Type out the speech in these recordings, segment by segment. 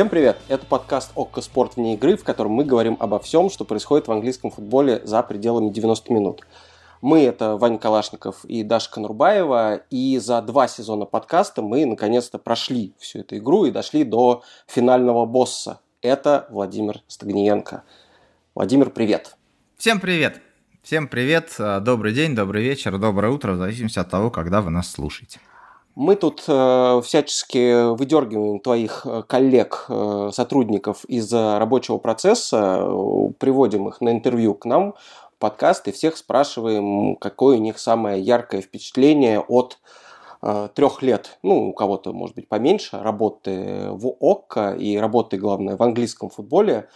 Всем привет! Это подкаст «Окко Спорт вне игры», в котором мы говорим обо всем, что происходит в английском футболе за пределами 90 минут. Мы – это Ваня Калашников и Даша Конурбаева, и за два сезона подкаста мы наконец-то прошли всю эту игру и дошли до финального босса. Это Владимир Стагниенко. Владимир, привет! Всем привет! Всем привет, добрый день, добрый вечер, доброе утро, в зависимости от того, когда вы нас слушаете. Мы тут э, всячески выдергиваем твоих э, коллег, э, сотрудников из рабочего процесса, э, приводим их на интервью к нам подкаст и всех спрашиваем, какое у них самое яркое впечатление от э, трех лет, ну, у кого-то, может быть, поменьше, работы в ОККО и работы, главное, в английском футболе.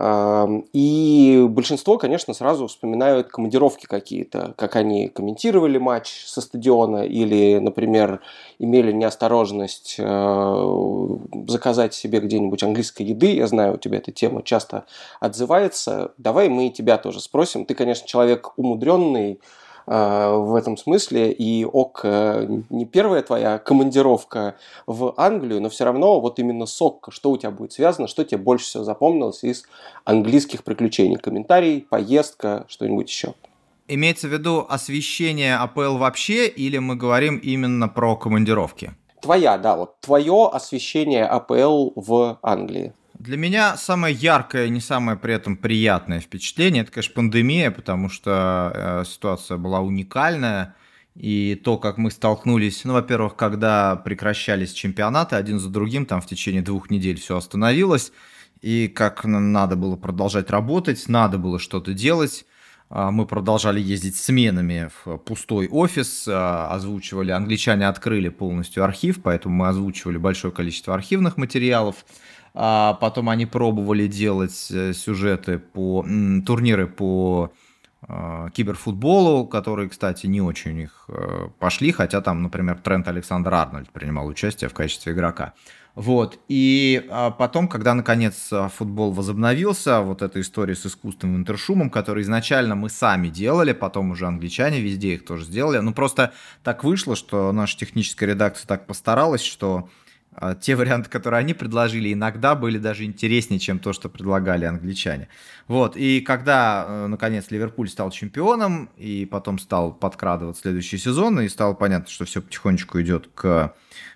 И большинство, конечно, сразу вспоминают командировки какие-то, как они комментировали матч со стадиона или, например, имели неосторожность э, заказать себе где-нибудь английской еды. Я знаю, у тебя эта тема часто отзывается. Давай мы тебя тоже спросим. Ты, конечно, человек умудренный, в этом смысле, и ОК э, не первая твоя командировка в Англию, но все равно вот именно СОК, что у тебя будет связано, что тебе больше всего запомнилось из английских приключений? Комментарий, поездка, что-нибудь еще? Имеется в виду освещение АПЛ вообще, или мы говорим именно про командировки? Твоя, да, вот твое освещение АПЛ в Англии. Для меня самое яркое не самое при этом приятное впечатление это, конечно, пандемия, потому что э, ситуация была уникальная. И то, как мы столкнулись, ну, во-первых, когда прекращались чемпионаты один за другим, там в течение двух недель все остановилось, и как нам надо было продолжать работать, надо было что-то делать. А, мы продолжали ездить сменами в пустой офис, а, озвучивали, англичане открыли полностью архив, поэтому мы озвучивали большое количество архивных материалов. А потом они пробовали делать э, сюжеты по турниры по э, киберфутболу, которые, кстати, не очень у них э, пошли, хотя там, например, Трент Александр Арнольд принимал участие в качестве игрока. Вот. И а потом, когда наконец футбол возобновился, вот эта история с искусственным интершумом, который изначально мы сами делали, потом уже англичане везде их тоже сделали. Ну, просто так вышло, что наша техническая редакция так постаралась, что а, те варианты, которые они предложили, иногда были даже интереснее, чем то, что предлагали англичане. Вот, и когда, э, наконец, Ливерпуль стал чемпионом, и потом стал подкрадывать следующий сезон, и стало понятно, что все потихонечку идет к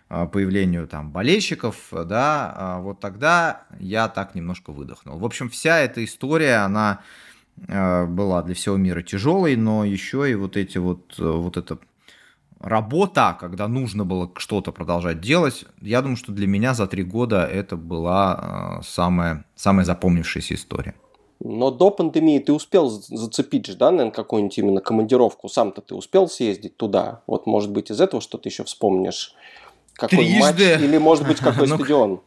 а, появлению там болельщиков, да, а, вот тогда я так немножко выдохнул. В общем, вся эта история, она была для всего мира тяжелой, но еще и вот эти вот, э, вот это работа, когда нужно было что-то продолжать делать, я думаю, что для меня за три года это была э, самая, самая запомнившаяся история. Но до пандемии ты успел зацепить же, да, наверное, какую-нибудь именно командировку. Сам-то ты успел съездить туда. Вот, может быть, из этого что-то еще вспомнишь? Какой трижды. матч или, может быть, какой ну, стадион?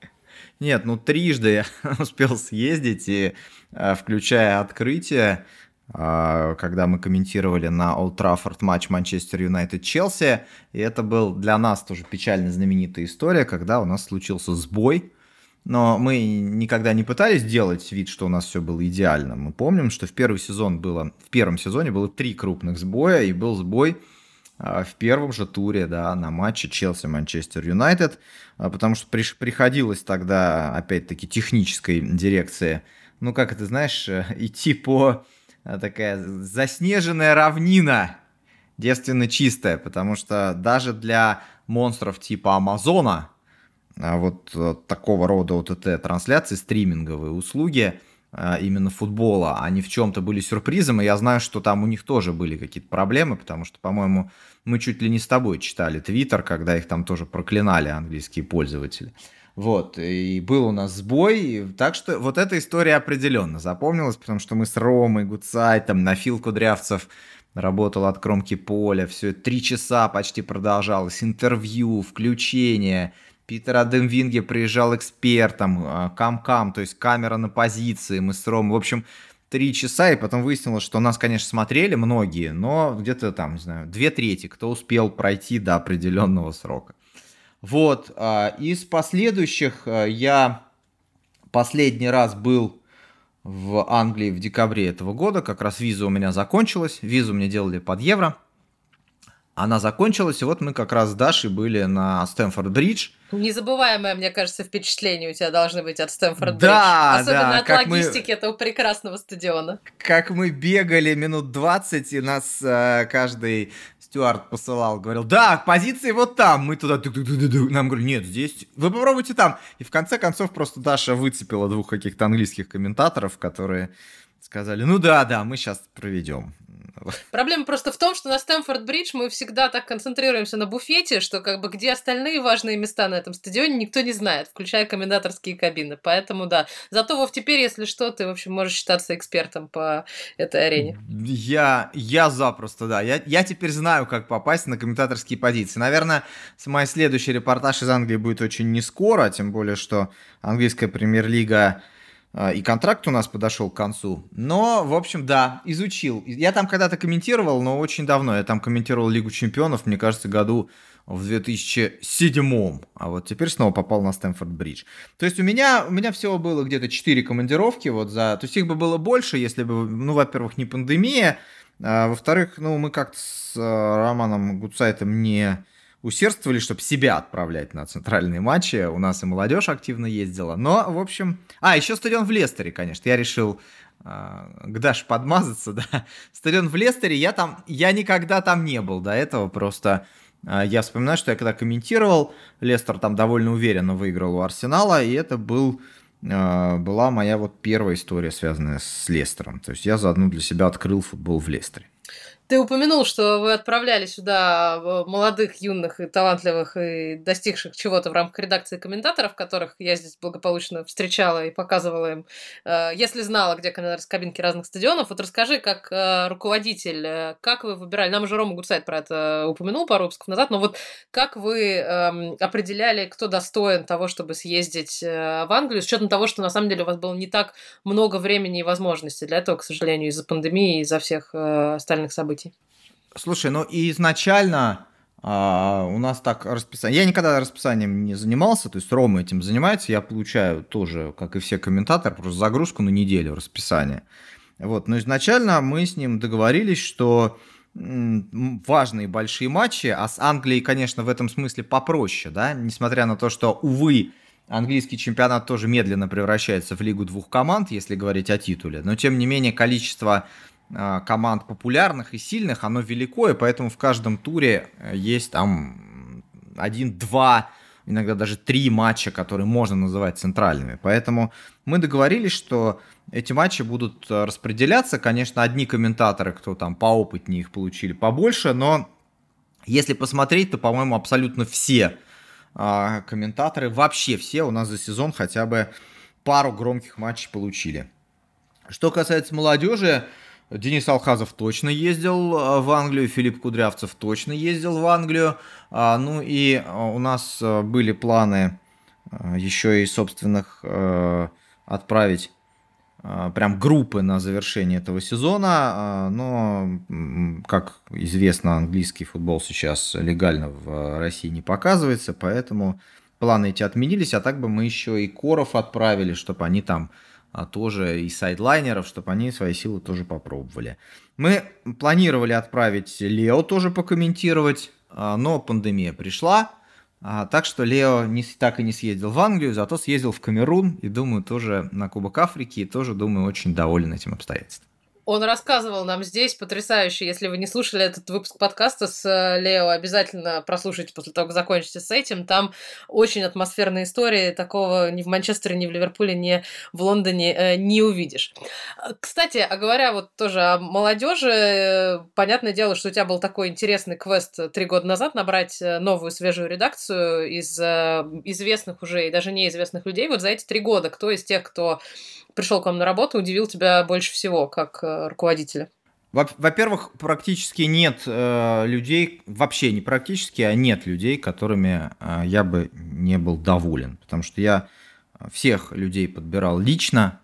Нет, ну трижды я успел съездить, и э, включая открытие, когда мы комментировали на Олд Траффорд матч Манчестер Юнайтед-Челси. И это был для нас тоже печально знаменитая история, когда у нас случился сбой. Но мы никогда не пытались делать вид, что у нас все было идеально. Мы помним, что в первый сезон было, в первом сезоне было три крупных сбоя, и был сбой а, в первом же туре, да, на матче Челси-Манчестер Юнайтед, а, потому что приходилось тогда, опять-таки, технической дирекции, ну, как это, знаешь, э, идти по такая заснеженная равнина, девственно чистая, потому что даже для монстров типа Амазона, а вот э, такого рода ОТТ-трансляции, стриминговые услуги, э, именно футбола, они в чем-то были сюрпризом, и я знаю, что там у них тоже были какие-то проблемы, потому что, по-моему, мы чуть ли не с тобой читали твиттер, когда их там тоже проклинали английские пользователи. Вот, и был у нас сбой, так что вот эта история определенно запомнилась, потому что мы с Ромой Гуцайтом на Фил Кудрявцев работал от кромки поля, все три часа почти продолжалось, интервью, включение, Питер Адемвинге приезжал экспертом, а, кам-кам, то есть камера на позиции, мы с Ромой, в общем, три часа, и потом выяснилось, что нас, конечно, смотрели многие, но где-то там, не знаю, две трети, кто успел пройти до определенного срока. Вот, а, из последующих а, я последний раз был в Англии в декабре этого года, как раз виза у меня закончилась, визу мне делали под евро, она закончилась, и вот мы как раз с Дашей были на Стэнфорд-Бридж. Незабываемое, мне кажется, впечатление у тебя должны быть от Стэнфорд-Бридж. Да, Особенно да, от логистики мы... этого прекрасного стадиона. Как мы бегали минут 20, и нас э, каждый стюард посылал, говорил, да, позиции вот там, мы туда, нам говорили, нет, здесь, вы попробуйте там. И в конце концов просто Даша выцепила двух каких-то английских комментаторов, которые сказали, ну да, да, мы сейчас проведем. Проблема просто в том, что на Стэнфорд-Бридж мы всегда так концентрируемся на буфете, что как бы где остальные важные места на этом стадионе никто не знает, включая комментаторские кабины. Поэтому да. Зато, Вов, теперь, если что, ты, в общем, можешь считаться экспертом по этой арене. Я, я запросто, да. Я, я теперь знаю, как попасть на комментаторские позиции. Наверное, мой следующий репортаж из Англии будет очень не скоро, тем более, что английская премьер-лига и контракт у нас подошел к концу. Но, в общем, да, изучил. Я там когда-то комментировал, но очень давно. Я там комментировал Лигу чемпионов, мне кажется, году в 2007. А вот теперь снова попал на Стэнфорд-Бридж. То есть у меня, у меня всего было где-то 4 командировки. Вот за... То есть их бы было больше, если бы, ну, во-первых, не пандемия. А, во-вторых, ну, мы как-то с а, Романом Гудсайтом не усердствовали, чтобы себя отправлять на центральные матчи. У нас и молодежь активно ездила. Но, в общем... А, еще стадион в Лестере, конечно. Я решил э, к Даше подмазаться, да. Стадион в Лестере, я там... Я никогда там не был до этого, просто... Э, я вспоминаю, что я когда комментировал, Лестер там довольно уверенно выиграл у Арсенала, и это был э, была моя вот первая история, связанная с Лестером. То есть я заодно для себя открыл футбол в Лестере. Ты упомянул, что вы отправляли сюда э, молодых, юных и талантливых и достигших чего-то в рамках редакции комментаторов, которых я здесь благополучно встречала и показывала им, э, если знала, где кабинки разных стадионов. Вот расскажи, как э, руководитель, как вы выбирали, нам уже Рома Гудсайд про это упомянул пару выпусков назад, но вот как вы эм, определяли, кто достоин того, чтобы съездить в Англию, с учетом того, что на самом деле у вас было не так много времени и возможностей для этого, к сожалению, из-за пандемии и из-за всех остальных событий? Событий. Слушай, ну изначально а, у нас так расписание. Я никогда расписанием не занимался, то есть Рома этим занимается, я получаю тоже, как и все комментаторы, просто загрузку на неделю расписания. Вот, но изначально мы с ним договорились, что важные большие матчи, а с Англией, конечно, в этом смысле попроще, да, несмотря на то, что, увы, английский чемпионат тоже медленно превращается в лигу двух команд, если говорить о титуле, но тем не менее количество команд популярных и сильных, оно велико, и поэтому в каждом туре э, есть там один-два, иногда даже три матча, которые можно называть центральными. Поэтому мы договорились, что эти матчи будут э, распределяться. Конечно, одни комментаторы, кто там поопытнее их получили побольше, но если посмотреть, то, по-моему, абсолютно все а, комментаторы, вообще все у нас за сезон хотя бы пару громких матчей получили. Что касается молодежи, Денис Алхазов точно ездил э, в Англию, Филипп Кудрявцев точно ездил в Англию. А, ну и э, у нас э, были планы еще и собственных отправить прям группы на завершение этого сезона, но, как известно, английский футбол сейчас легально в России не показывается, поэтому планы эти отменились, а так бы мы еще и Коров отправили, чтобы они там а тоже и сайдлайнеров, чтобы они свои силы тоже попробовали. Мы планировали отправить Лео тоже покомментировать, а, но пандемия пришла, а, так что Лео не, так и не съездил в Англию, зато съездил в Камерун и, думаю, тоже на Кубок Африки, и тоже, думаю, очень доволен этим обстоятельством. Он рассказывал нам здесь потрясающе. Если вы не слушали этот выпуск подкаста с э, Лео, обязательно прослушайте после того, как закончите с этим. Там очень атмосферная история. Такого ни в Манчестере, ни в Ливерпуле, ни в Лондоне э, не увидишь. Кстати, а говоря вот тоже о молодежи, э, понятное дело, что у тебя был такой интересный квест три года назад набрать новую свежую редакцию из известных уже и даже неизвестных людей. Вот за эти три года кто из тех, кто пришел к вам на работу, удивил тебя больше всего как э, руководителя? Во-первых, практически нет э, людей, вообще не практически, а нет людей, которыми э, я бы не был доволен. Потому что я всех людей подбирал лично,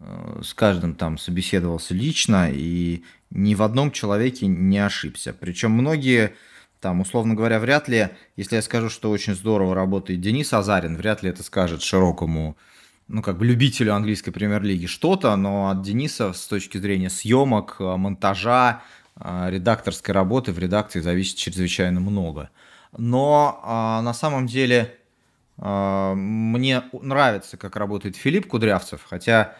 э, с каждым там собеседовался лично, и ни в одном человеке не ошибся. Причем многие, там, условно говоря, вряд ли, если я скажу, что очень здорово работает Денис Азарин, вряд ли это скажет широкому ну, как бы любителю английской премьер-лиги что-то, но от Дениса с точки зрения съемок, э, монтажа, а, редакторской работы в редакции зависит чрезвычайно много. Но а, на самом деле мне нравится, как работает Филипп Кудрявцев, хотя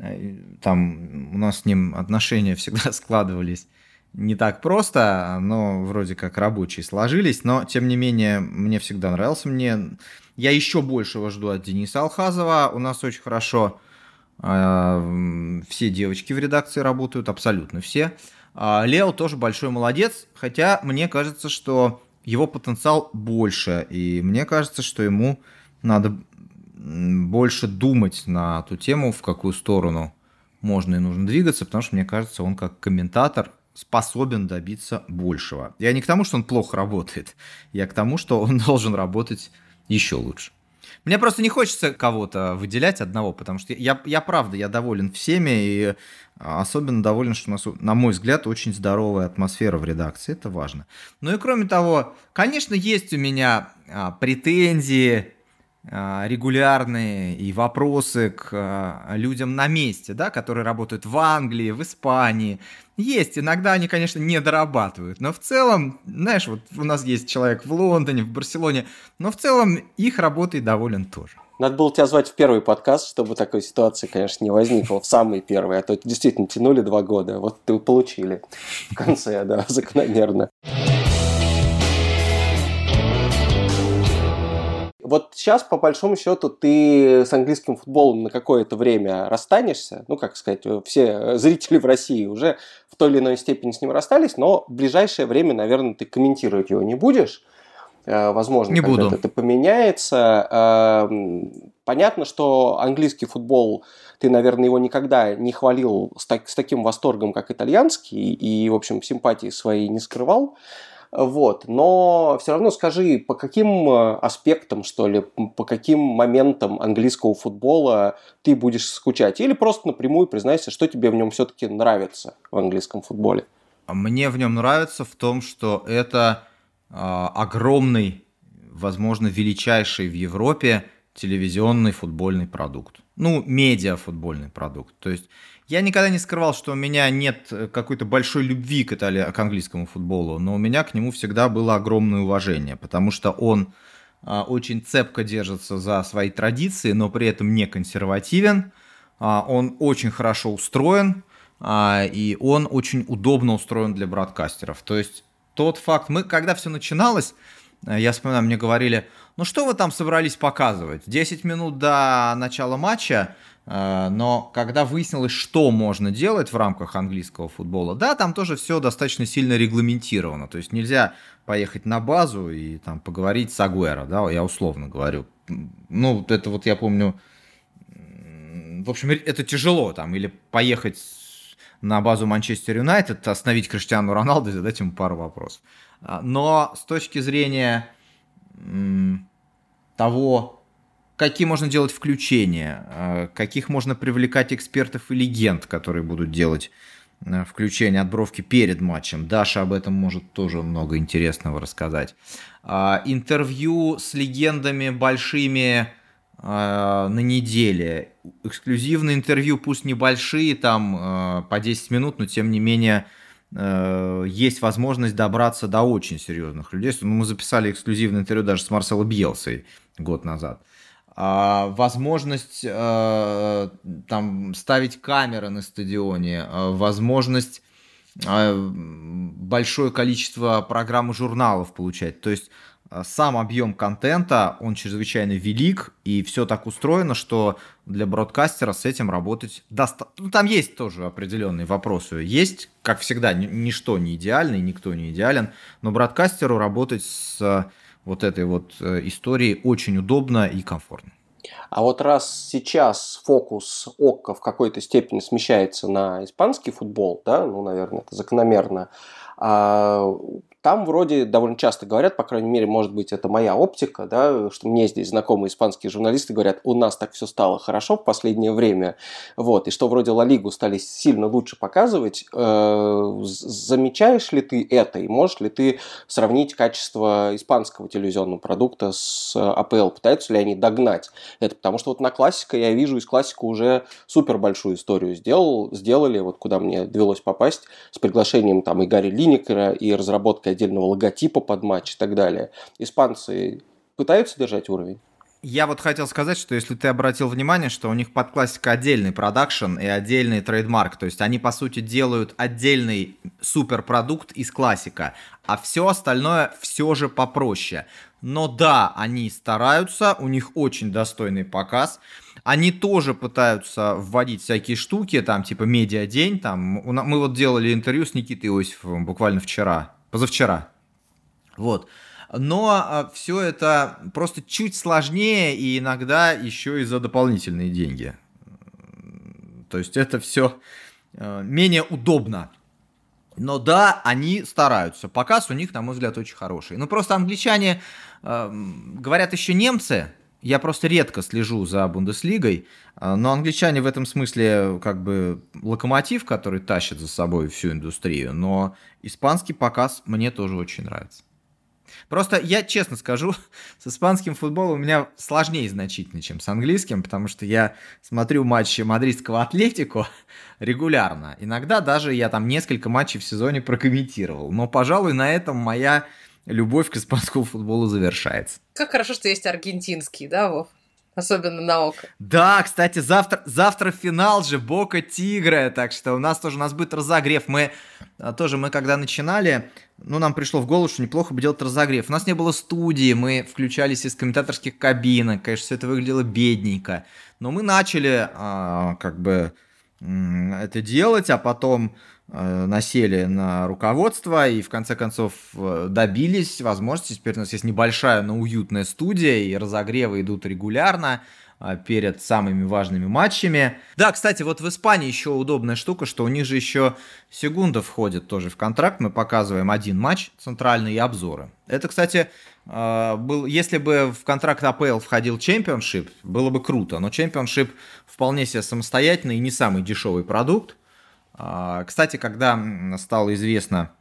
э, там у нас с ним отношения всегда складывались не так просто, но вроде как рабочие сложились, но тем не менее мне всегда нравился. Мне я еще большего жду от Дениса Алхазова. У нас очень хорошо э, все девочки в редакции работают, абсолютно все. А Лео тоже большой молодец, хотя мне кажется, что его потенциал больше, и мне кажется, что ему надо больше думать на ту тему, в какую сторону можно и нужно двигаться, потому что мне кажется, он как комментатор способен добиться большего. Я не к тому, что он плохо работает, я к тому, что он должен работать еще лучше. Мне просто не хочется кого-то выделять одного, потому что я, я правда, я доволен всеми, и особенно доволен, что у нас, на мой взгляд, очень здоровая атмосфера в редакции, это важно. Ну и кроме того, конечно, есть у меня а, претензии а, регулярные и вопросы к а, людям на месте, да, которые работают в Англии, в Испании. Есть, иногда они, конечно, не дорабатывают, но в целом, знаешь, вот у нас есть человек в Лондоне, в Барселоне, но в целом их работой доволен тоже. Надо было тебя звать в первый подкаст, чтобы такой ситуации, конечно, не возникло, в самый первый, а то действительно тянули два года, вот ты получили в конце, да, закономерно. Вот сейчас, по большому счету, ты с английским футболом на какое-то время расстанешься. Ну, как сказать, все зрители в России уже в той или иной степени с ним расстались, но в ближайшее время, наверное, ты комментировать его не будешь. Э, возможно, не буду. это поменяется. Понятно, что английский футбол, ты, наверное, его никогда не хвалил с, так, с таким восторгом, как итальянский, и, в общем, симпатии свои не скрывал. Вот. Но все равно скажи, по каким э, аспектам, что ли, по каким моментам английского футбола ты будешь скучать? Или просто напрямую признайся, что тебе в нем все-таки нравится в английском футболе? Мне в нем нравится в том, что это э, огромный, возможно, величайший в Европе телевизионный футбольный продукт. Ну, медиа футбольный продукт. То есть я никогда не скрывал, что у меня нет э, какой-то большой любви к, Итали... к английскому футболу, но у меня к нему всегда было огромное уважение, потому что он а, очень цепко держится за свои традиции, но при этом не консервативен. А, он очень хорошо устроен, а, и он очень удобно устроен для бродкастеров. То есть тот факт, мы, когда все начиналось, э, я вспоминаю, мне говорили, ну что вы там собрались показывать? 10 минут до начала матча но когда выяснилось, что можно делать в рамках английского футбола, да, там тоже все достаточно сильно регламентировано. То есть нельзя поехать на базу и там поговорить с Агуэро, да, я условно говорю. Ну, это вот я помню, в общем, это тяжело там, или поехать на базу Манчестер Юнайтед, остановить Криштиану Роналду и задать ему пару вопросов. А, но с точки зрения того, какие можно делать включения, э, каких можно привлекать экспертов и легенд, которые будут делать э, включение отбровки перед матчем. Даша об этом может тоже много интересного рассказать. А, интервью с легендами большими э, на неделе. Эксклюзивные интервью, пусть небольшие, там по 10 минут, но тем не менее есть возможность добраться до очень серьезных людей. Ну, мы записали эксклюзивное интервью даже с Марсело Бьелсой год назад. А, возможность э, там ставить камеры на стадионе, э, возможность э, большое количество программ и журналов получать. То есть сам объем контента, он чрезвычайно велик, и все так устроено, что для бродкастера с этим работать достаточно. Ну, там есть тоже определенные вопросы. Есть, как всегда, ничто не идеально, и никто не идеален, но бродкастеру работать с вот этой вот э, истории очень удобно и комфортно. А вот раз сейчас фокус ОККО в какой-то степени смещается на испанский футбол, да, ну, наверное, это закономерно, А там вроде довольно часто говорят, по крайней мере, может быть, это моя оптика, да, что мне здесь знакомые испанские журналисты говорят, у нас так все стало хорошо в последнее время, вот, и что вроде Ла Лигу стали сильно лучше показывать. Э, замечаешь ли ты это, и можешь ли ты сравнить качество испанского телевизионного продукта с АПЛ? Пытаются ли они догнать это? Потому что вот на классика я вижу, из классика уже супер большую историю сделал, сделали, вот куда мне довелось попасть, с приглашением там и Гарри Линникера, и разработкой отдельного логотипа под матч и так далее. Испанцы пытаются держать уровень? Я вот хотел сказать, что если ты обратил внимание, что у них под классико отдельный продакшн и отдельный trademark, то есть они по сути делают отдельный суперпродукт из классико, а все остальное все же попроще. Но да, они стараются, у них очень достойный показ. Они тоже пытаются вводить всякие штуки, там типа медиа-день, там мы вот делали интервью с Никитой Иосифовым буквально вчера, позавчера. Вот. Но а, все это просто чуть сложнее и иногда еще и за дополнительные деньги. То есть это все э, менее удобно. Но да, они стараются. Показ у них, на мой взгляд, очень хороший. Ну просто англичане, э, говорят еще немцы, я просто редко слежу за Бундеслигой, а, но англичане в этом смысле как бы локомотив, который тащит за собой всю индустрию, но испанский показ мне тоже очень нравится. Просто я честно скажу, с испанским футболом у меня сложнее значительно, чем с английским, потому что я смотрю матчи мадридского Атлетико регулярно. Иногда даже я там несколько матчей в сезоне прокомментировал. Но, пожалуй, на этом моя любовь к испанскому футболу завершается. Как хорошо, что есть аргентинский, да, Вов? Особенно на око. Да, кстати, завтра, завтра финал же Бока Тигра, так что у нас тоже у нас будет разогрев. Мы а, тоже, мы когда начинали, ну, нам пришло в голову, что неплохо бы делать разогрев. У нас не было студии, мы включались из комментаторских кабинок, конечно, все это выглядело бедненько. Но мы начали, а, как бы, это делать, а потом насели на руководство и в конце концов э, добились возможности. Теперь у нас есть небольшая, но уютная студия, и разогревы идут регулярно э, перед самыми важными матчами. Да, кстати, вот в Испании еще удобная штука, что у них же еще секунда входит тоже в контракт. Мы показываем один матч центральный и обзоры. Это, кстати, был, если бы в контракт АПЛ входил чемпионшип, было бы круто. Но чемпионшип вполне себе самостоятельный и не самый дешевый продукт. А, кстати, когда стало известно,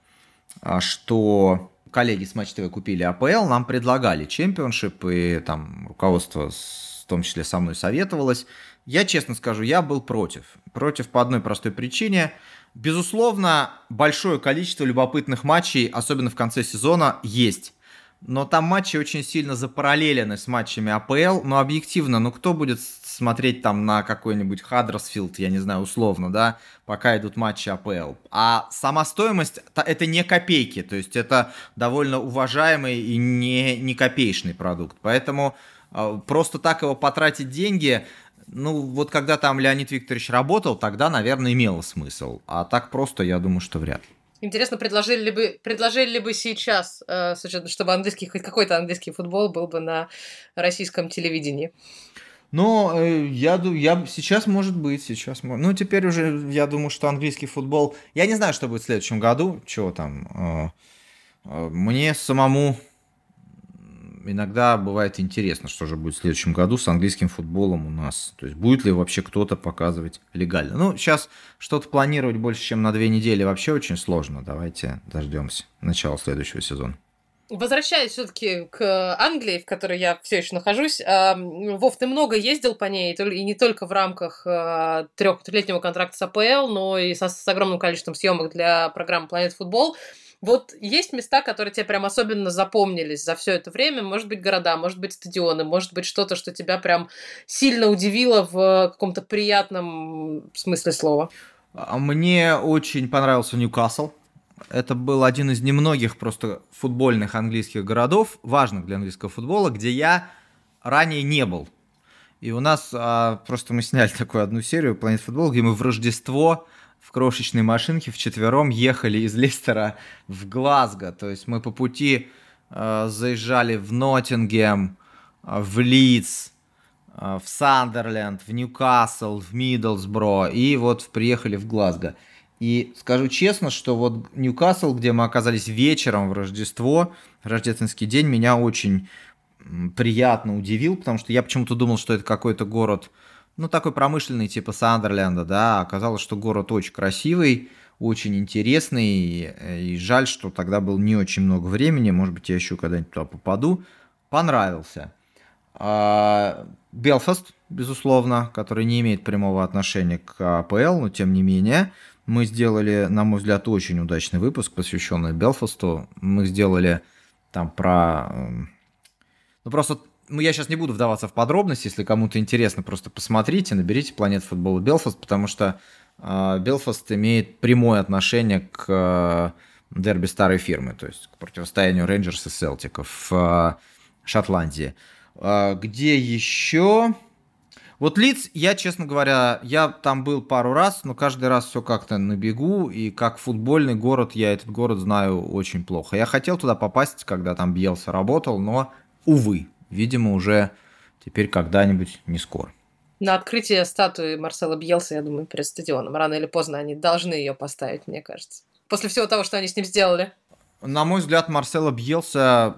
а, что коллеги с Матч ТВ купили АПЛ, нам предлагали чемпионшип, и там руководство в том числе со мной советовалось. Я честно скажу, я был против. Против по одной простой причине. Безусловно, большое количество любопытных матчей, особенно в конце сезона, есть но там матчи очень сильно запараллелены с матчами АПЛ, но объективно, ну кто будет смотреть там на какой-нибудь Хаддерсфилд, я не знаю, условно, да, пока идут матчи АПЛ. А сама стоимость, это не копейки, то есть это довольно уважаемый и не, не копеечный продукт, поэтому э, просто так его потратить деньги, ну, вот когда там Леонид Викторович работал, тогда, наверное, имело смысл. А так просто, я думаю, что вряд ли. Интересно, предложили ли бы, предложили ли бы сейчас, э, чтобы английский, хоть какой-то английский футбол был бы на российском телевидении? Но э, я, я сейчас может быть, сейчас Ну, теперь уже я думаю, что английский футбол. Я не знаю, что будет в следующем году. Чего там. Э, э, мне самому иногда бывает интересно, что же будет в следующем году с английским футболом у нас. То есть будет ли вообще кто-то показывать легально. Ну, сейчас что-то планировать больше, чем на две недели вообще очень сложно. Давайте дождемся начала следующего сезона. Возвращаясь все-таки к Англии, в которой я все еще нахожусь, Вов, ты много ездил по ней, и не только в рамках а, трехлетнего контракта с АПЛ, но и с огромным количеством съемок для программы Планет Футбол. Вот есть места, которые тебе прям особенно запомнились за все это время. Может быть, города, может быть, стадионы, может быть, что-то, что тебя прям сильно удивило в каком-то приятном смысле слова. А мне очень понравился Ньюкасл. Это был один из немногих просто футбольных английских городов, важных для английского футбола, где я ранее не был. И у нас а, просто мы сняли такую одну серию Planet Football, где мы в Рождество в крошечной машинке вчетвером ехали из Лестера в Глазго. То есть мы по пути э, заезжали в Ноттингем, э, в Лидс, э, в Сандерленд, в Ньюкасл, в Миддлсбро и вот приехали в Глазго. И скажу честно, что вот Ньюкасл, где мы оказались вечером в Рождество, рождественский день, меня очень приятно удивил, потому что я почему-то думал, что это какой-то город, ну, такой промышленный, типа Сандерленда, да, оказалось, что город очень красивый, очень интересный, и жаль, что тогда было не очень много времени, может быть, я еще когда-нибудь туда попаду, понравился. А, Белфаст, безусловно, который не имеет прямого отношения к АПЛ, но тем не менее, мы сделали, на мой взгляд, очень удачный выпуск, посвященный Белфасту. Мы сделали там про... Эм, ну, просто ну, я сейчас не буду вдаваться в подробности, если кому-то интересно, просто посмотрите, наберите «Планет футбола Белфаст», потому что э, Белфаст имеет прямое отношение к э, дерби старой фирмы, то есть к противостоянию Рейнджерс и Селтиков в э, Шотландии. Э, где еще? Вот Лиц, я, честно говоря, я там был пару раз, но каждый раз все как-то на бегу, и как футбольный город, я этот город знаю очень плохо. Я хотел туда попасть, когда там Бьелса работал, но, увы, видимо, уже теперь когда-нибудь не скоро. На открытие статуи Марсела Бьелса, я думаю, перед стадионом. Рано или поздно они должны ее поставить, мне кажется. После всего того, что они с ним сделали. На мой взгляд, Марсела Бьелса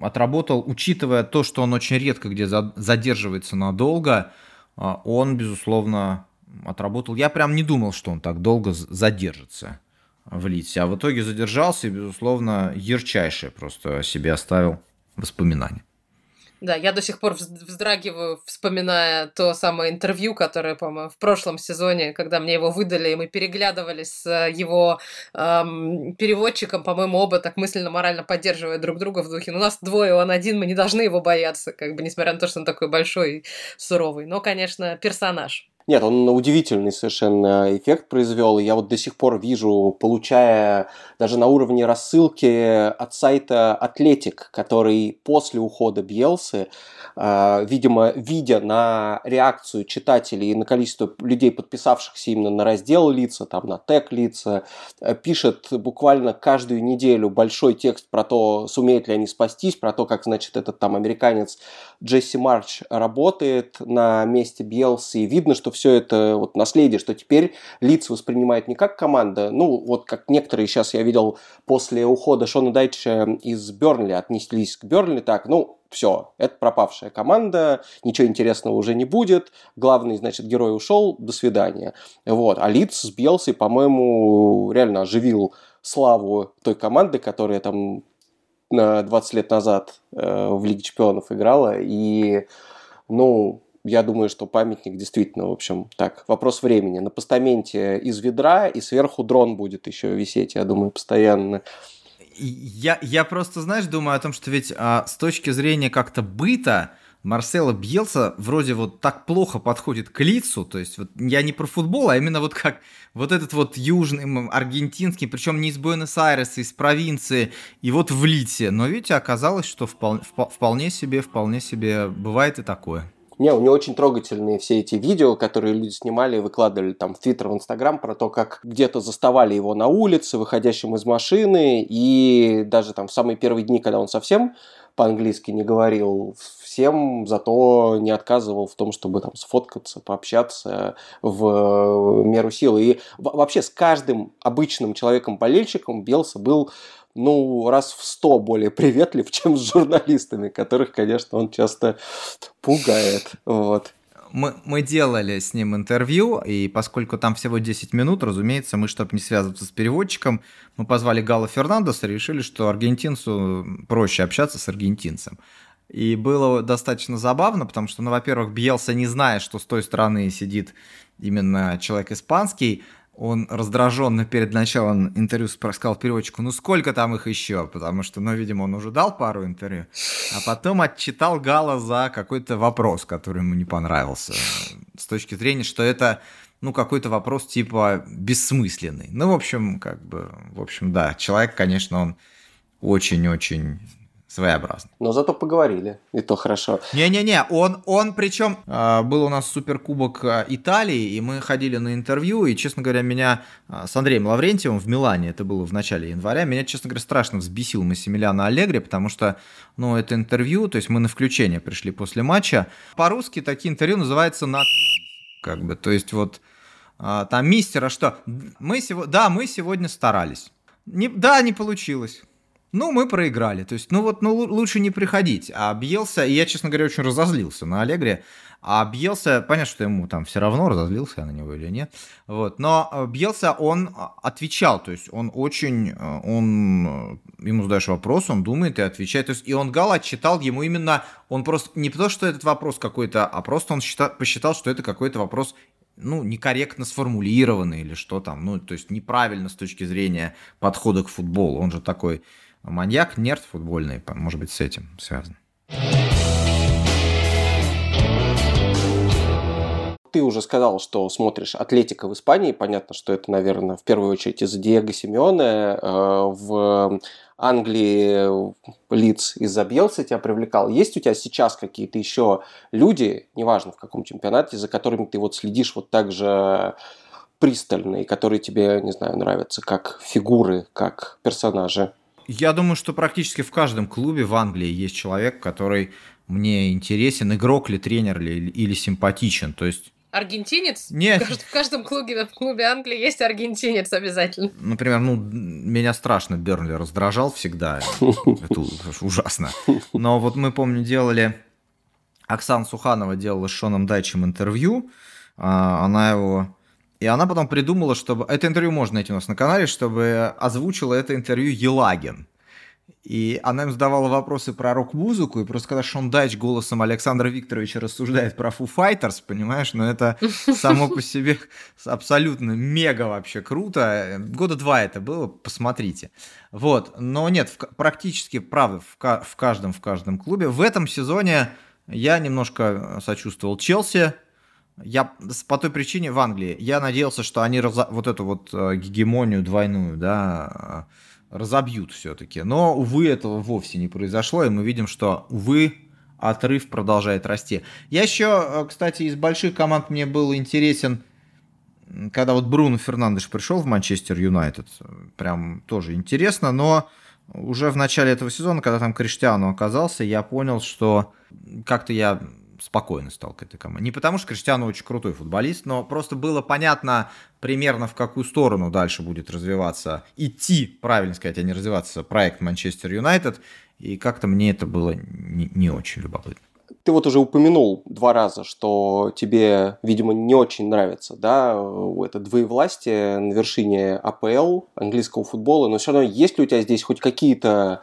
отработал, учитывая то, что он очень редко где задерживается надолго, а, он, безусловно, отработал. Я прям не думал, что он так долго задержится в Лидсе, а в итоге задержался и, безусловно, ярчайшее просто себе оставил воспоминания. Да, я до сих пор вздрагиваю, вспоминая то самое интервью, которое, по-моему, в прошлом сезоне, когда мне его выдали, и мы переглядывались с э, его эм, переводчиком, по-моему, оба так мысленно-морально поддерживая друг друга в духе. Ну, у нас двое, он один, мы не должны его бояться, как бы, несмотря на то, что он такой большой и суровый. Но, конечно, персонаж. Нет, он удивительный совершенно эффект произвел. Я вот до сих пор вижу, получая даже на уровне рассылки от сайта Атлетик, который после ухода Бьелсы а, видимо, видя на реакцию читателей и на количество людей, подписавшихся именно на раздел лица, там, на тег лица, э, пишет буквально каждую неделю большой текст про то, сумеют ли они спастись, про то, как, значит, этот там американец Джесси Марч работает на месте Бьелса, и видно, что все это вот наследие, что теперь лиц воспринимает не как команда, ну, вот как некоторые сейчас я видел после ухода Шона Дайча из Бернли отнеслись к Бернли так, ну, все, это пропавшая команда, ничего интересного уже не будет, главный, значит, герой ушел, до свидания. Вот, а Лидс с Бьелсой, по-моему, реально оживил славу той команды, которая там 20 лет назад э, в Лиге Чемпионов играла, и, ну, я думаю, что памятник действительно, в общем, так, вопрос времени. На постаменте из ведра и сверху дрон будет еще висеть, я думаю, постоянно. Я, я просто, знаешь, думаю о том, что ведь а, с точки зрения как-то быта, Марсело Бьелса вроде вот так плохо подходит к лицу, то есть вот я не про футбол, а именно вот как вот этот вот южный, аргентинский, причем не из Буэнос-Айреса, из провинции, и вот в Лите. Но видите, оказалось, что вполне, вполне себе, вполне себе бывает и такое. Не, у него очень трогательные все эти видео, которые люди снимали и выкладывали там в Твиттер, в Инстаграм, про то, как где-то заставали его на улице, выходящим из машины, и даже там в самые первые дни, когда он совсем по-английски не говорил, всем зато не отказывал в том, чтобы там сфоткаться, пообщаться в меру силы. И вообще с каждым обычным человеком-болельщиком Белса был ну, раз в сто более приветлив, чем с журналистами, которых, конечно, он часто пугает. Вот. Мы, мы делали с ним интервью, и поскольку там всего 10 минут, разумеется, мы, чтобы не связываться с переводчиком, мы позвали Гала Фернандеса и решили, что аргентинцу проще общаться с аргентинцем. И было достаточно забавно, потому что, ну, во-первых, Бьелса не зная, что с той стороны сидит именно человек испанский, он раздраженно перед началом интервью сказал переводчику, ну сколько там их еще, потому что, ну, видимо, он уже дал пару интервью, а потом отчитал Гала за какой-то вопрос, который ему не понравился, с точки зрения, что это, ну, какой-то вопрос типа бессмысленный. Ну, в общем, как бы, в общем, да, человек, конечно, он очень-очень своеобразно. Но зато поговорили, и то хорошо. Не-не-не, он, он причем э, был у нас суперкубок а, Италии, и мы ходили на интервью, и, честно говоря, меня э, с Андреем Лаврентьевым в Милане, это было в начале января, меня, честно говоря, страшно взбесил Массимилиано Аллегри, потому что, ну, это интервью, то есть мы на включение пришли после матча. По-русски такие интервью называются «на...» как бы, то есть вот а, там мистера, что мы сегодня, да, мы сегодня старались. Не, да, не получилось. Ну, мы проиграли. То есть, ну вот, ну лучше не приходить. А Бьелса, и я, честно говоря, очень разозлился на Аллегре. А Бьелса, понятно, что ему там все равно, разозлился я на него или нет. Вот. Но Бьелса, он а, отвечал, то есть он очень, э, он, э, ему задаешь вопрос, он думает и отвечает. То есть и он Гал отчитал ему именно, он просто, не то, что этот вопрос какой-то, а просто он считал, посчитал, что это какой-то вопрос ну, некорректно сформулированный или что там, ну, то есть неправильно с точки зрения подхода к футболу. Он же такой маньяк, нерд футбольный, может быть, с этим связан. ты уже сказал, что смотришь «Атлетика» в Испании. Понятно, что это, наверное, в первую очередь из-за Диего Симеоне. Э, в Англии лиц из-за Бьелса тебя привлекал. Есть у тебя сейчас какие-то еще люди, неважно в каком чемпионате, за которыми ты вот следишь вот так же пристально, и которые тебе, не знаю, нравятся как фигуры, как персонажи? Я думаю, что практически в каждом клубе в Англии есть человек, который мне интересен, игрок ли, тренер ли, или симпатичен. То есть Аргентинец? Нет. В каждом клубе, в клубе Англии есть аргентинец обязательно. Например, ну, меня страшно Бернли раздражал всегда. Это ужасно. Но вот мы, помню, делали... Оксана Суханова делала с Шоном Дайчем интервью. А, она его... И она потом придумала, чтобы... Это интервью можно найти у нас на канале, чтобы озвучила это интервью Елагин. И она им задавала вопросы про рок-музыку, и просто когда Шон Дайч голосом Александра Викторовича рассуждает про Foo Fighters, понимаешь, ну это само по себе абсолютно мега вообще круто. Года два это было, посмотрите. Вот, но нет, в, практически, правда, в, в каждом, в каждом клубе. В этом сезоне я немножко сочувствовал Челси, я по той причине в Англии, я надеялся, что они разо, вот эту вот э, гегемонию двойную, да, разобьют все-таки. Но, увы, этого вовсе не произошло, и мы видим, что, увы, отрыв продолжает расти. Я еще, э, кстати, из больших команд мне был интересен, когда вот Бруно Фернандеш пришел в Манчестер Юнайтед, прям тоже интересно, но уже в начале этого сезона, когда там Криштиану оказался, я понял, что как-то я спокойно стал к этой команде. Не потому что Криштиану очень крутой футболист, но просто было понятно примерно в какую сторону дальше будет развиваться, идти, правильно сказать, а не развиваться проект Манчестер Юнайтед, и как-то мне это было не, не очень любопытно. Ты вот уже упомянул два раза, что тебе, видимо, не очень нравится, да, это двоевластие на вершине АПЛ, английского футбола, но все равно есть ли у тебя здесь хоть какие-то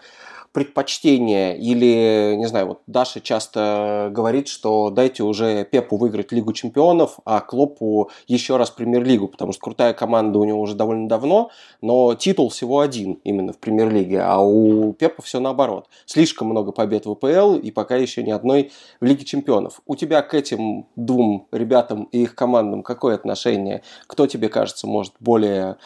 предпочтения или, не знаю, вот Даша часто говорит, что дайте уже Пепу выиграть Лигу Чемпионов, а Клопу еще раз Премьер-лигу, потому что крутая команда у него уже довольно давно, но титул всего один именно в Премьер-лиге, а у Пепа все наоборот. Слишком много побед в АПЛ и пока еще ни одной в Лиге Чемпионов. У тебя к этим двум ребятам и их командам какое отношение? Кто тебе кажется, может, более,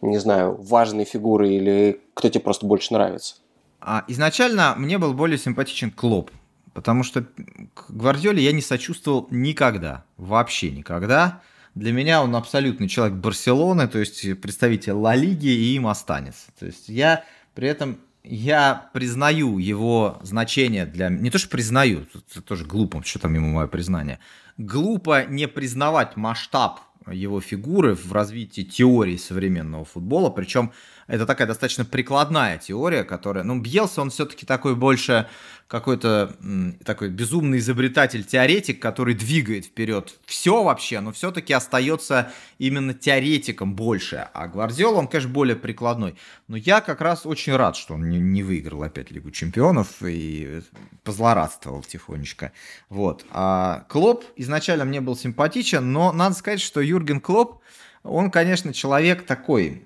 не знаю, важной фигурой или кто тебе просто больше нравится? А изначально мне был более симпатичен Клоп, потому что к Гвардиоле я не сочувствовал никогда, вообще никогда. Для меня он абсолютный человек Барселоны, то есть представитель Ла Лиги, и им останется. То есть я при этом я признаю его значение для... Не то, что признаю, это тоже глупо, что там ему мое признание. Глупо не признавать масштаб его фигуры в развитии теории современного футбола, причем это такая достаточно прикладная теория, которая, ну, Бьелса, он все-таки такой больше какой-то такой безумный изобретатель, теоретик, который двигает вперед все вообще, но все-таки остается именно теоретиком больше. А Гвардиола, он, конечно, более прикладной. Но я как раз очень рад, что он не, не выиграл опять Лигу Чемпионов и позлорадствовал тихонечко. Вот. А Клоп изначально мне был симпатичен, но надо сказать, что Юрген Клоп, он, конечно, человек такой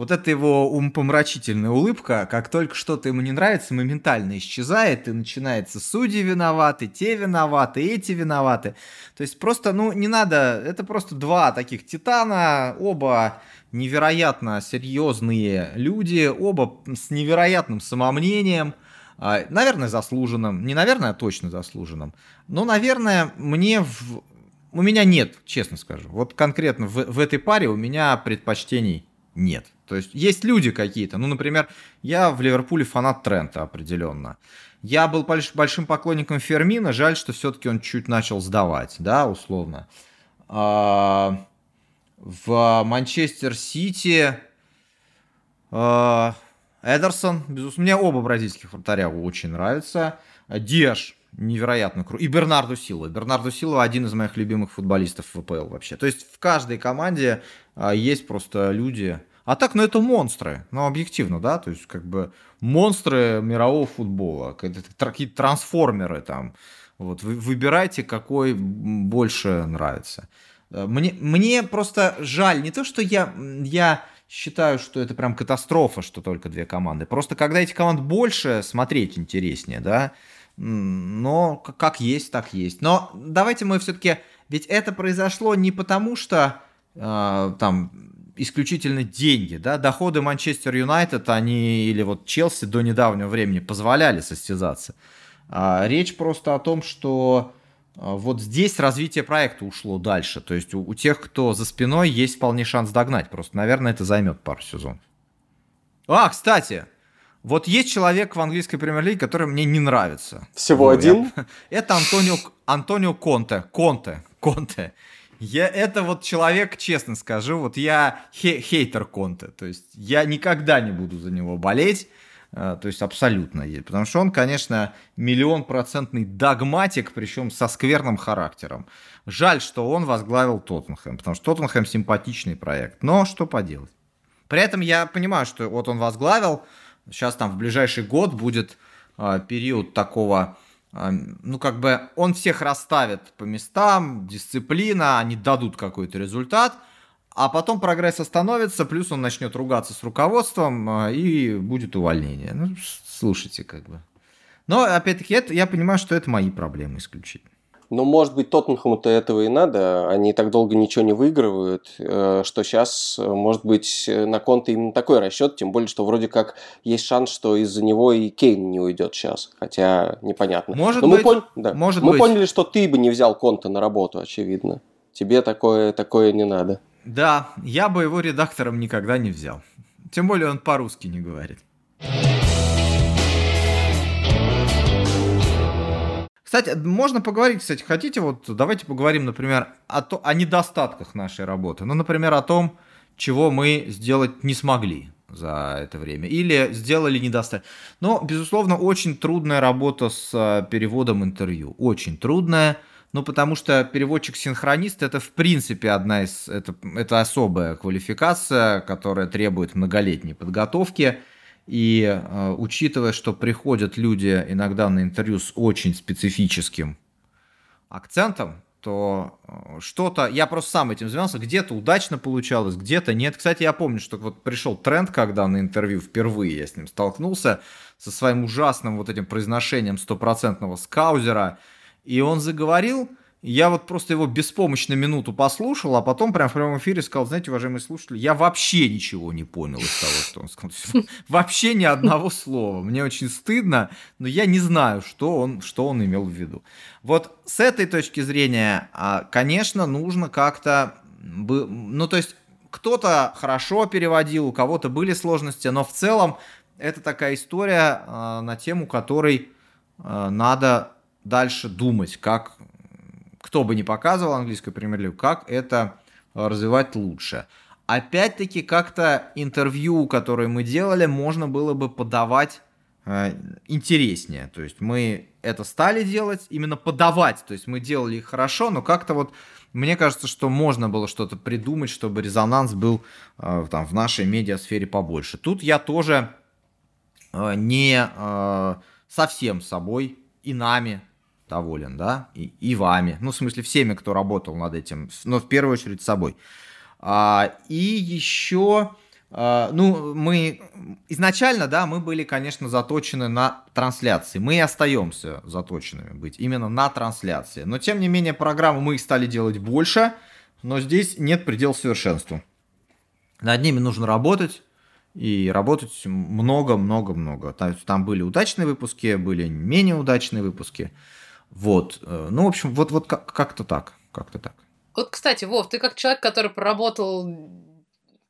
вот эта его умпомрачительная улыбка, как только что-то ему не нравится, моментально исчезает, и начинается судьи виноваты, те виноваты, эти виноваты. То есть просто, ну, не надо, это просто два таких титана, оба невероятно серьезные люди, оба с невероятным самомнением, а, наверное, заслуженным, не наверное, а точно заслуженным, но, наверное, мне в... у меня нет, честно скажу, вот конкретно в, в этой паре у меня предпочтений нет. То есть есть люди какие-то. Ну, например, я в Ливерпуле фанат Трента определенно. Я был большим поклонником Фермина. Жаль, что все-таки он чуть начал сдавать, да, условно. А... В Манчестер Сити э, Эдерсон, безусловно, мне оба бразильских вратаря очень нравятся. Диаш невероятно круто. И Бернарду Силва. Бернарду Силва один из моих любимых футболистов в ВПЛ вообще. То есть в каждой команде а, есть просто люди. А так, ну это монстры, ну объективно, да, то есть как бы монстры мирового футбола, какие-то трансформеры там. Вот вы выбирайте, какой больше нравится. Э, мне, мне просто жаль, не то, что я, я считаю, что это прям катастрофа, что только две команды. Просто когда эти команды больше, смотреть интереснее, да. Но как есть, так есть. Но давайте мы все-таки... Ведь это произошло не потому, что э, там исключительно деньги, да, доходы Манчестер Юнайтед, они или вот Челси до недавнего времени позволяли состязаться. А речь просто о том, что а, вот здесь развитие проекта ушло дальше. То есть у, у тех, кто за спиной, есть вполне шанс догнать. Просто, наверное, это займет пару сезонов. А, кстати, вот есть человек в английской премьер-лиге, который мне не нравится. Всего вот, один? Я... Это Антонио, Антонио Конте. Конте. Конте. Я, это вот человек, честно скажу, вот я хе хейтер Конте. То есть я никогда не буду за него болеть. А, то есть абсолютно. Потому что он, конечно, миллион процентный догматик, причем со скверным характером. Жаль, что он возглавил Тоттенхэм, потому что Тоттенхэм симпатичный проект. Но что поделать. При этом я понимаю, что вот он возглавил, сейчас там в ближайший год будет э, период такого, э, ну как бы он всех расставит по местам, дисциплина, они дадут какой-то результат – а потом прогресс остановится, плюс он начнет ругаться с руководством, а, и будет увольнение. Ну, слушайте, как бы. Но, опять-таки, это, я понимаю, что это мои проблемы исключительно. Ну, может быть, Тоттенхэму-то этого и надо. Они так долго ничего не выигрывают, э, что сейчас, э, может быть, на конте именно такой расчет, тем более, что вроде как есть шанс, что из-за него и Кейн не уйдет сейчас. Хотя непонятно. Может Но быть. Мы, пон... да. может мы быть. поняли, что ты бы не взял конта на работу, очевидно. Тебе такое, такое не надо. Да, я бы его редактором никогда не взял. Тем более он по-русски не говорит. Кстати, можно поговорить, кстати, хотите, вот давайте поговорим, например, о, то, о недостатках нашей работы. Ну, например, о том, чего мы сделать не смогли за это время. Или сделали недостаточно. Но, безусловно, очень трудная работа с э, переводом интервью. Очень трудная. Ну, потому что переводчик-синхронист это в принципе одна из, это, это особая квалификация, которая требует многолетней подготовки. И э, учитывая, что приходят люди иногда на интервью с очень специфическим акцентом, то э, что-то, я просто сам этим занимался, где-то удачно получалось, где-то нет. Кстати, я помню, что вот пришел тренд, когда на интервью впервые я с ним столкнулся, со своим ужасным вот этим произношением стопроцентного скаузера, и он заговорил, я вот просто его беспомощно минуту послушал, а потом прям в прямом эфире сказал, знаете, уважаемые слушатели, я вообще ничего не понял из того, что он сказал. Вообще ни одного слова. Мне очень стыдно, но я не знаю, что он, что он имел в виду. Вот с этой точки зрения, а, конечно, нужно как-то... Ну, то есть, кто-то хорошо переводил, у кого-то были сложности, но в целом это такая история а, на тему которой а, надо дальше думать, как, кто бы ни показывал английскую премьер-лигу, как это развивать лучше. Опять-таки, как-то интервью, которые мы делали, можно было бы подавать э, интереснее. То есть мы это стали делать, именно подавать. То есть мы делали их хорошо, но как-то вот мне кажется, что можно было что-то придумать, чтобы резонанс был э, там, в нашей медиасфере побольше. Тут я тоже э, не э, совсем собой и нами доволен, да, и, и вами, ну, в смысле, всеми, кто работал над этим, но в первую очередь собой. А, и еще, а, ну, мы изначально, да, мы были, конечно, заточены на трансляции, мы и остаемся заточенными быть именно на трансляции, но, тем не менее, программу мы стали делать больше, но здесь нет предела совершенству. Над ними нужно работать, и работать много-много-много. Там были удачные выпуски, были менее удачные выпуски. Вот. Э, ну, в общем, вот, вот как-то так. Как-то так. Вот, кстати, Вов, ты как человек, который проработал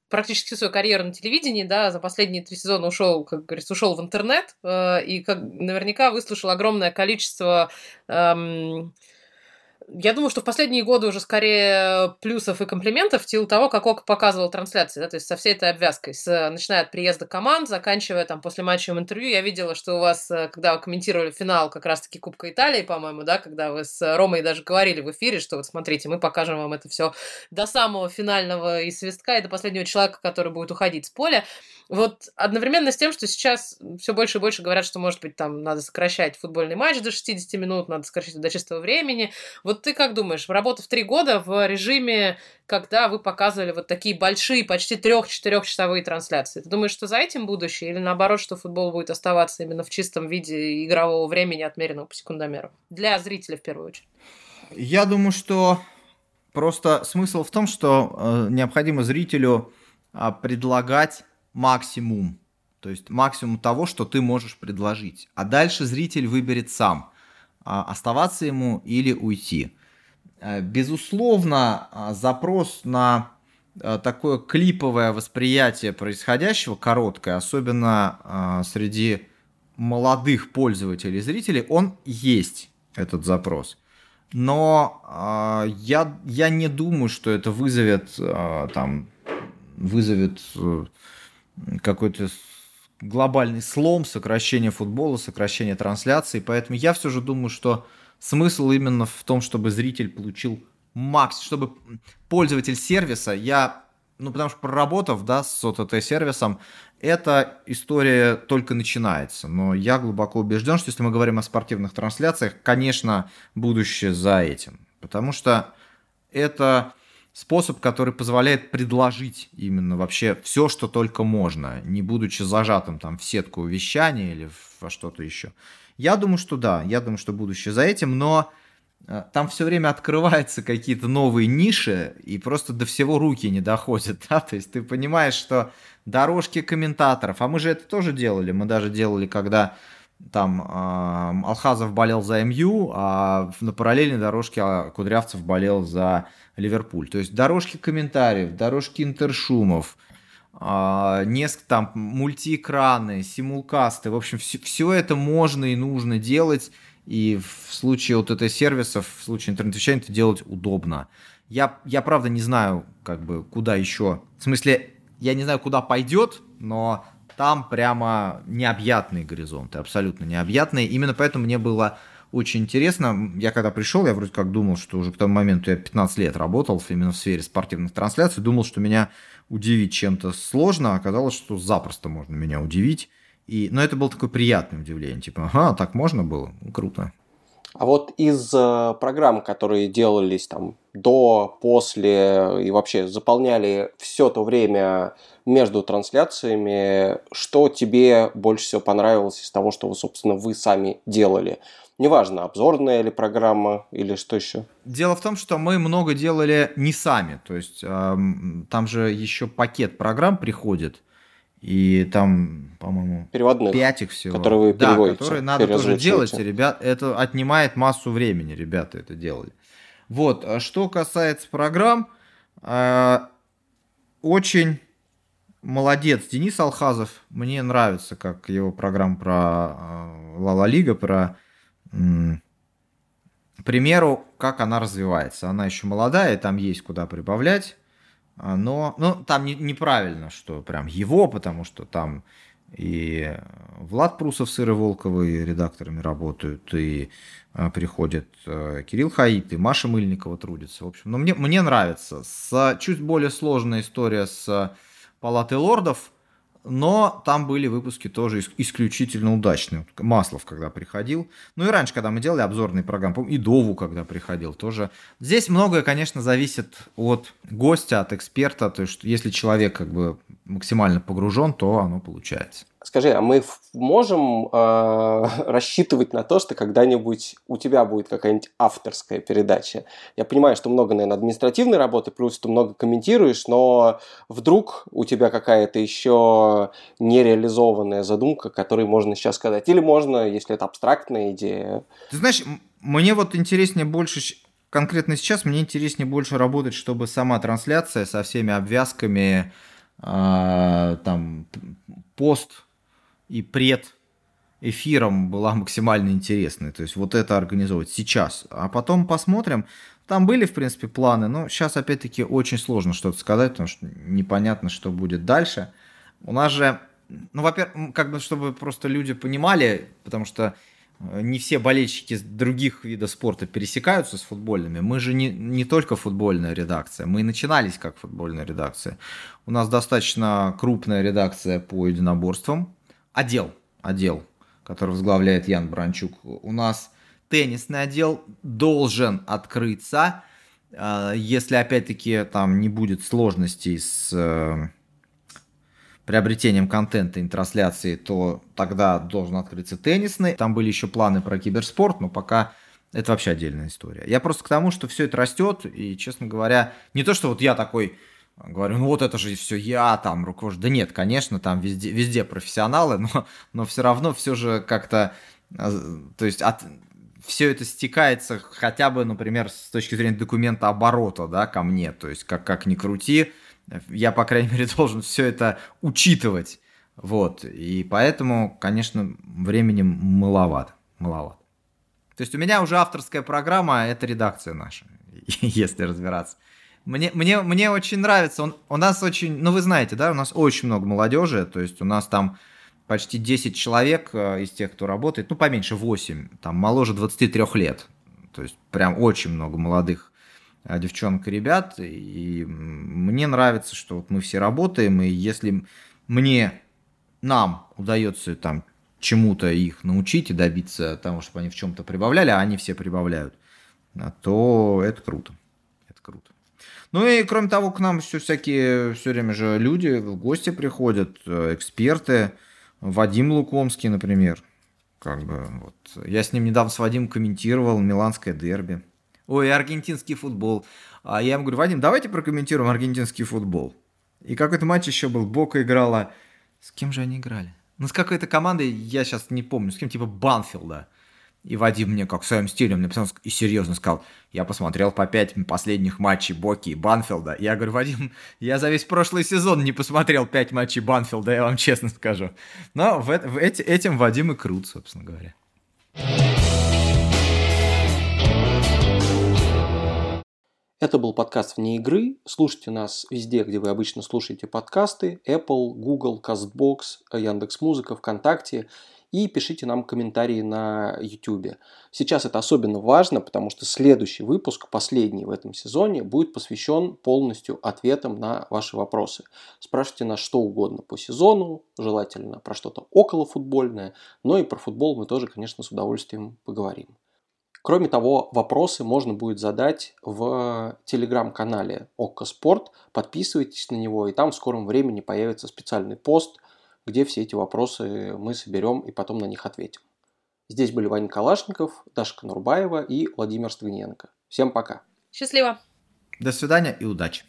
практически свою карьеру на телевидении, да, за последние три сезона ушел, как говорится, ушел в интернет, э, и как наверняка выслушал огромное количество эм, я думаю, что в последние годы уже скорее плюсов и комплиментов в силу того, как ОК показывал трансляции, да, то есть со всей этой обвязкой, с, начиная от приезда команд, заканчивая там после матча интервью, я видела, что у вас, э, когда вы комментировали финал как раз-таки Кубка Италии, по-моему, да, когда вы с Ромой даже говорили в эфире, что вот смотрите, мы покажем вам это все до самого финального и свистка, и до последнего человека, который будет уходить с поля. Вот одновременно с тем, что сейчас все больше и больше говорят, что, может быть, там надо сокращать футбольный матч до 60 минут, надо сокращать до чистого времени. Вот ты как думаешь, работа в три года в режиме, когда вы показывали вот такие большие, почти трех-четырехчасовые трансляции, ты думаешь, что за этим будущее или наоборот, что футбол будет оставаться именно в чистом виде игрового времени, отмеренного по секундомеру? Для зрителя в первую очередь. Я думаю, что просто смысл в том, что э, необходимо зрителю э, предлагать максимум. То есть максимум того, что ты можешь предложить. А дальше зритель выберет сам, а, оставаться ему или уйти. Э, безусловно, а, запрос на э, такое клиповое восприятие происходящего, короткое, особенно а, среди молодых пользователей, зрителей, он есть, этот запрос. Но я, я не думаю, что это вызовет, там, вызовет э, какой-то глобальный слом, сокращение футбола, сокращение трансляций. Поэтому я все же думаю, что смысл именно в том, чтобы зритель получил макс, чтобы пользователь сервиса, я, ну потому что проработав, да, с OTT-сервисом, эта история только начинается. Но я глубоко убежден, что если мы говорим о спортивных трансляциях, конечно, будущее за этим. Потому что это способ, который позволяет предложить именно вообще все, что только можно, не будучи зажатым там в сетку вещания или во что-то еще. Я думаю, что да, я думаю, что будущее за этим, но э, там все время открываются какие-то новые ниши, и просто до всего руки не доходят, да, то есть ты понимаешь, что дорожки комментаторов, а мы же это тоже делали, мы даже делали, когда там э, Алхазов болел за МЮ, а на параллельной дорожке а, Кудрявцев болел за Ливерпуль. То есть дорожки комментариев, дорожки интершумов, э, несколько там мультиэкраны, симулкасты. В общем, все, все это можно и нужно делать. И в случае вот этой сервисов, в случае интернет-вещания это делать удобно. Я, я правда не знаю, как бы, куда еще. В смысле, я не знаю, куда пойдет, но там прямо необъятные горизонты, абсолютно необъятные. Именно поэтому мне было очень интересно. Я когда пришел, я вроде как думал, что уже к тому моменту я 15 лет работал именно в сфере спортивных трансляций, думал, что меня удивить чем-то сложно, а оказалось, что запросто можно меня удивить. И, но это было такое приятное удивление, типа, ага, так можно было, круто. А вот из э, программ, которые делались там до, после и вообще заполняли все то время между трансляциями, что тебе больше всего понравилось из того, что вы, собственно, вы сами делали? Неважно, обзорная или программа, или что еще. Дело в том, что мы много делали не сами. То есть э, там же еще пакет программ приходит. И там, по-моему, переводных, их всего. Которые вы да, которые надо тоже делать, ребят. Это отнимает массу времени, ребята это делали. Вот, а что касается программ, э, очень молодец Денис Алхазов. Мне нравится, как его программа про э, Ла Лига, про к примеру, как она развивается. Она еще молодая, там есть куда прибавлять. А, но ну, там не, неправильно, что прям его, потому что там и Влад Прусов с Ирой Волковой редакторами работают, и а, приходит а, Кирилл Хаит, и Маша Мыльникова трудится. В общем, но мне, мне нравится. С, чуть более сложная история с Палатой лордов – но там были выпуски тоже исключительно удачные. Маслов, когда приходил. Ну и раньше, когда мы делали обзорные программы, и Дову, когда приходил, тоже. Здесь многое, конечно, зависит от гостя, от эксперта. То есть, если человек как бы максимально погружен, то оно получается. Скажи, а мы можем э, рассчитывать на то, что когда-нибудь у тебя будет какая-нибудь авторская передача? Я понимаю, что много, наверное, административной работы, плюс ты много комментируешь, но вдруг у тебя какая-то еще нереализованная задумка, которой можно сейчас сказать? Или можно, если это абстрактная идея? Ты знаешь, мне вот интереснее больше конкретно сейчас мне интереснее больше работать, чтобы сама трансляция со всеми обвязками, там, пост и пред эфиром была максимально интересной. То есть вот это организовывать сейчас. А потом посмотрим. Там были, в принципе, планы, но сейчас, опять-таки, очень сложно что-то сказать, потому что непонятно, что будет дальше. У нас же, ну, во-первых, как бы, чтобы просто люди понимали, потому что не все болельщики других видов спорта пересекаются с футбольными. Мы же не, не только футбольная редакция, мы начинались как футбольная редакция. У нас достаточно крупная редакция по единоборствам. Отдел, отдел, который возглавляет Ян Бранчук. У нас теннисный отдел должен открыться, а, если опять-таки там не будет сложностей с э, приобретением контента и трансляции, то тогда должен открыться теннисный. Там были еще планы про киберспорт, но пока это вообще отдельная история. Я просто к тому, что все это растет, и, честно говоря, не то, что вот я такой говорю, ну вот это же все я там руковожу. Да нет, конечно, там везде, везде профессионалы, но, но все равно все же как-то, а, то есть от, все это стекается хотя бы, например, с точки зрения документа оборота, да, ко мне. То есть, как, как ни крути, я, по крайней мере, должен все это учитывать. Вот. И поэтому, конечно, времени маловато. маловато. То есть у меня уже авторская программа, это редакция наша, если разбираться. Мне, мне, мне очень нравится, он, у нас очень, ну вы знаете, да, у нас очень много молодежи, то есть у нас там почти 10 человек э, из тех, кто работает, ну, поменьше 8, там, моложе 23 лет. То есть прям очень много молодых девчонок и ребят. И мне нравится, что вот мы все работаем, и если мне, нам удается там чему-то их научить и добиться того, чтобы они в чем-то прибавляли, а они все прибавляют, э, то это круто. Это круто. Ну и кроме того, к нам все всякие все время же люди в гости приходят, эксперты, Вадим Лукомский, например. Как бы, вот. Я с ним недавно с Вадимом комментировал миланское дерби. Ой, аргентинский футбол. А я ему говорю, Вадим, давайте прокомментируем аргентинский футбол. И какой-то матч еще был, Бока играла... С кем же они играли? Ну, с какой-то командой, я сейчас не помню, с кем, типа Банфилда. И Вадим мне как своим стилем написал и серьезно сказал, я посмотрел по пять последних матчей Боки и Банфилда. Я говорю, Вадим, я за весь прошлый сезон не посмотрел пять матчей Банфилда, я вам честно скажу. Но в, в эти, этим Вадим и крут, собственно говоря. Это был подкаст «Вне игры». Слушайте нас везде, где вы обычно слушаете подкасты. Apple, Google, CastBox, Яндекс.Музыка, ВКонтакте и пишите нам комментарии на YouTube. Сейчас это особенно важно, потому что следующий выпуск, последний в этом сезоне, будет посвящен полностью ответам на ваши вопросы. Спрашивайте нас что угодно по сезону, желательно про что-то околофутбольное, но и про футбол мы тоже, конечно, с удовольствием поговорим. Кроме того, вопросы можно будет задать в телеграм-канале Окко Спорт. Подписывайтесь на него, и там в скором времени появится специальный пост – где все эти вопросы мы соберем и потом на них ответим. Здесь были Ваня Калашников, Даша Нурбаева и Владимир Стыгненко. Всем пока. Счастливо. До свидания и удачи.